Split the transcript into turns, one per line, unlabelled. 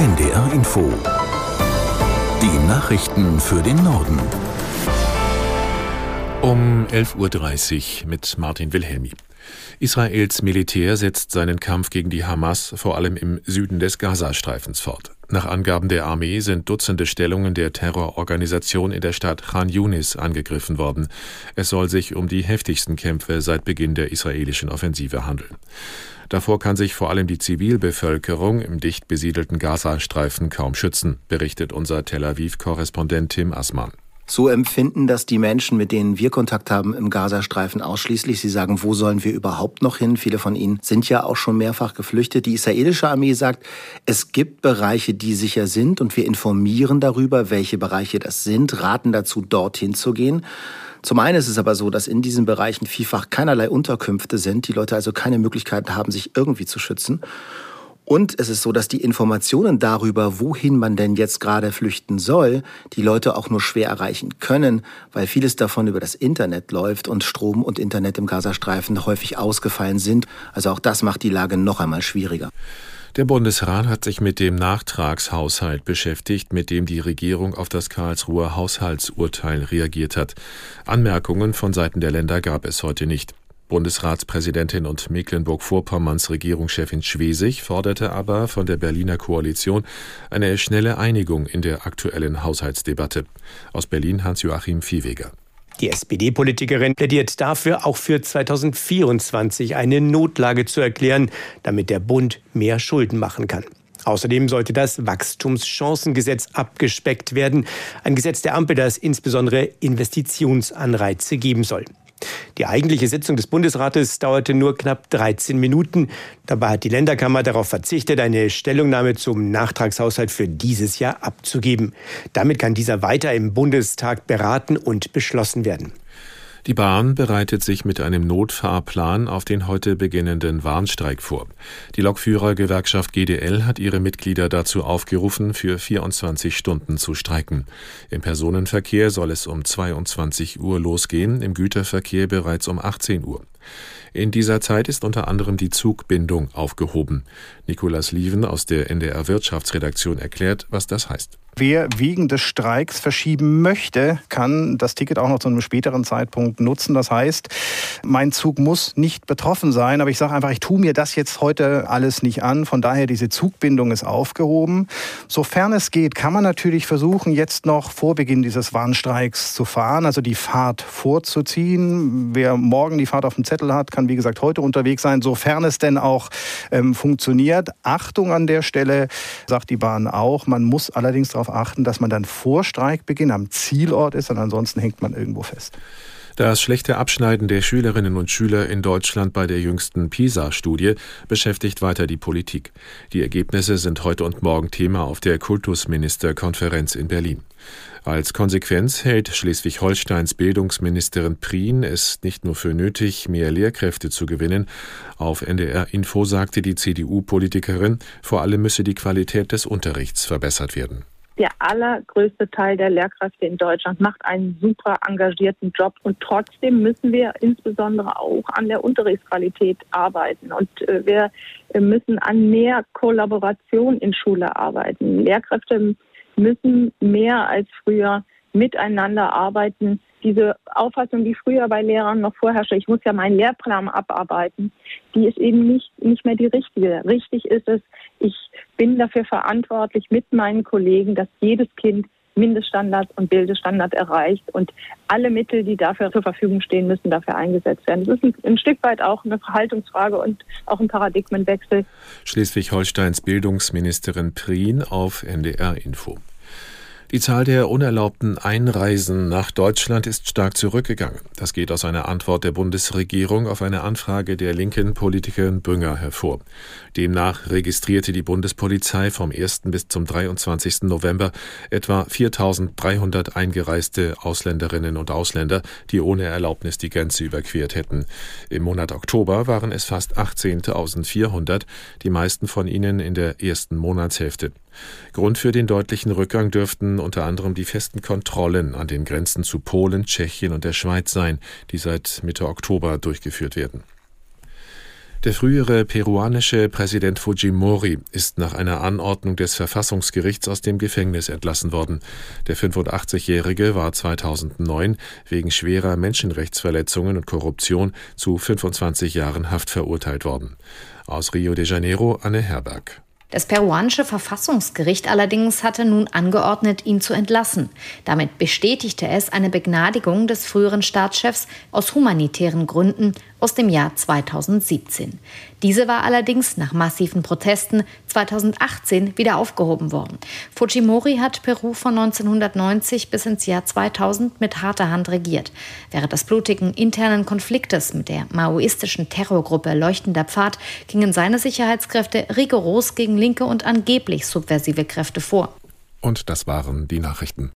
NDR Info. Die Nachrichten für den Norden.
Um 11.30 Uhr mit Martin Wilhelmi. Israels Militär setzt seinen Kampf gegen die Hamas vor allem im Süden des Gazastreifens fort. Nach Angaben der Armee sind Dutzende Stellungen der Terrororganisation in der Stadt Khan Yunis angegriffen worden. Es soll sich um die heftigsten Kämpfe seit Beginn der israelischen Offensive handeln. Davor kann sich vor allem die Zivilbevölkerung im dicht besiedelten Gazastreifen kaum schützen, berichtet unser Tel Aviv-Korrespondent Tim Assmann.
So empfinden das die Menschen, mit denen wir Kontakt haben im Gazastreifen ausschließlich. Sie sagen, wo sollen wir überhaupt noch hin? Viele von ihnen sind ja auch schon mehrfach geflüchtet. Die israelische Armee sagt, es gibt Bereiche, die sicher sind und wir informieren darüber, welche Bereiche das sind, raten dazu, dorthin zu gehen. Zum einen ist es aber so, dass in diesen Bereichen vielfach keinerlei Unterkünfte sind, die Leute also keine Möglichkeiten haben, sich irgendwie zu schützen. Und es ist so, dass die Informationen darüber, wohin man denn jetzt gerade flüchten soll, die Leute auch nur schwer erreichen können, weil vieles davon über das Internet läuft und Strom und Internet im Gazastreifen häufig ausgefallen sind. Also auch das macht die Lage noch einmal schwieriger.
Der Bundesrat hat sich mit dem Nachtragshaushalt beschäftigt, mit dem die Regierung auf das Karlsruher Haushaltsurteil reagiert hat. Anmerkungen von Seiten der Länder gab es heute nicht. Bundesratspräsidentin und Mecklenburg-Vorpommerns Regierungschefin Schwesig forderte aber von der Berliner Koalition eine schnelle Einigung in der aktuellen Haushaltsdebatte. Aus Berlin Hans-Joachim Viehweger.
Die SPD-Politikerin plädiert dafür, auch für 2024 eine Notlage zu erklären, damit der Bund mehr Schulden machen kann. Außerdem sollte das Wachstumschancengesetz abgespeckt werden, ein Gesetz der Ampel, das insbesondere Investitionsanreize geben soll. Die eigentliche Sitzung des Bundesrates dauerte nur knapp 13 Minuten. Dabei hat die Länderkammer darauf verzichtet, eine Stellungnahme zum Nachtragshaushalt für dieses Jahr abzugeben. Damit kann dieser weiter im Bundestag beraten und beschlossen werden.
Die Bahn bereitet sich mit einem Notfahrplan auf den heute beginnenden Warnstreik vor. Die Lokführergewerkschaft GDL hat ihre Mitglieder dazu aufgerufen, für 24 Stunden zu streiken. Im Personenverkehr soll es um 22 Uhr losgehen, im Güterverkehr bereits um 18 Uhr. In dieser Zeit ist unter anderem die Zugbindung aufgehoben. Nikolas Lieven aus der NDR Wirtschaftsredaktion erklärt, was das heißt.
Wer wegen des Streiks verschieben möchte, kann das Ticket auch noch zu einem späteren Zeitpunkt nutzen. Das heißt, mein Zug muss nicht betroffen sein, aber ich sage einfach, ich tue mir das jetzt heute alles nicht an. Von daher, diese Zugbindung ist aufgehoben. Sofern es geht, kann man natürlich versuchen, jetzt noch vor Beginn dieses Warnstreiks zu fahren, also die Fahrt vorzuziehen. Wer morgen die Fahrt auf dem Zettel hat, kann wie gesagt heute unterwegs sein, sofern es denn auch ähm, funktioniert. Achtung an der Stelle, sagt die Bahn auch, man muss allerdings darauf achten, dass man dann vor Streikbeginn am Zielort ist und ansonsten hängt man irgendwo fest.
Das schlechte Abschneiden der Schülerinnen und Schüler in Deutschland bei der jüngsten PISA-Studie beschäftigt weiter die Politik. Die Ergebnisse sind heute und morgen Thema auf der Kultusministerkonferenz in Berlin. Als Konsequenz hält Schleswig-Holsteins Bildungsministerin Prien es nicht nur für nötig, mehr Lehrkräfte zu gewinnen. Auf NDR Info sagte die CDU-Politikerin, vor allem müsse die Qualität des Unterrichts verbessert werden
der allergrößte Teil der Lehrkräfte in Deutschland macht einen super engagierten Job und trotzdem müssen wir insbesondere auch an der Unterrichtsqualität arbeiten und äh, wir müssen an mehr Kollaboration in Schule arbeiten. Lehrkräfte müssen mehr als früher miteinander arbeiten. Diese Auffassung, die früher bei Lehrern noch vorherrschte, ich muss ja meinen Lehrplan abarbeiten, die ist eben nicht, nicht mehr die richtige. Richtig ist es, ich bin dafür verantwortlich mit meinen Kollegen, dass jedes Kind Mindeststandards und Bildestandard erreicht und alle Mittel, die dafür zur Verfügung stehen, müssen dafür eingesetzt werden. Das ist ein, ein Stück weit auch eine Verhaltensfrage und auch ein Paradigmenwechsel.
Schleswig-Holsteins Bildungsministerin Prien auf NDR Info. Die Zahl der unerlaubten Einreisen nach Deutschland ist stark zurückgegangen. Das geht aus einer Antwort der Bundesregierung auf eine Anfrage der linken Politikerin Bünger hervor. Demnach registrierte die Bundespolizei vom 1. bis zum 23. November etwa 4300 eingereiste Ausländerinnen und Ausländer, die ohne Erlaubnis die Grenze überquert hätten. Im Monat Oktober waren es fast 18.400, die meisten von ihnen in der ersten Monatshälfte. Grund für den deutlichen Rückgang dürften unter anderem die festen Kontrollen an den Grenzen zu Polen, Tschechien und der Schweiz sein, die seit Mitte Oktober durchgeführt werden. Der frühere peruanische Präsident Fujimori ist nach einer Anordnung des Verfassungsgerichts aus dem Gefängnis entlassen worden. Der 85-Jährige war 2009 wegen schwerer Menschenrechtsverletzungen und Korruption zu 25 Jahren Haft verurteilt worden. Aus Rio de Janeiro Anne Herberg.
Das peruanische Verfassungsgericht allerdings hatte nun angeordnet, ihn zu entlassen. Damit bestätigte es eine Begnadigung des früheren Staatschefs aus humanitären Gründen aus dem Jahr 2017. Diese war allerdings nach massiven Protesten 2018 wieder aufgehoben worden. Fujimori hat Peru von 1990 bis ins Jahr 2000 mit harter Hand regiert. Während des blutigen internen Konfliktes mit der maoistischen Terrorgruppe Leuchtender Pfad gingen seine Sicherheitskräfte rigoros gegen linke und angeblich subversive Kräfte vor.
Und das waren die Nachrichten.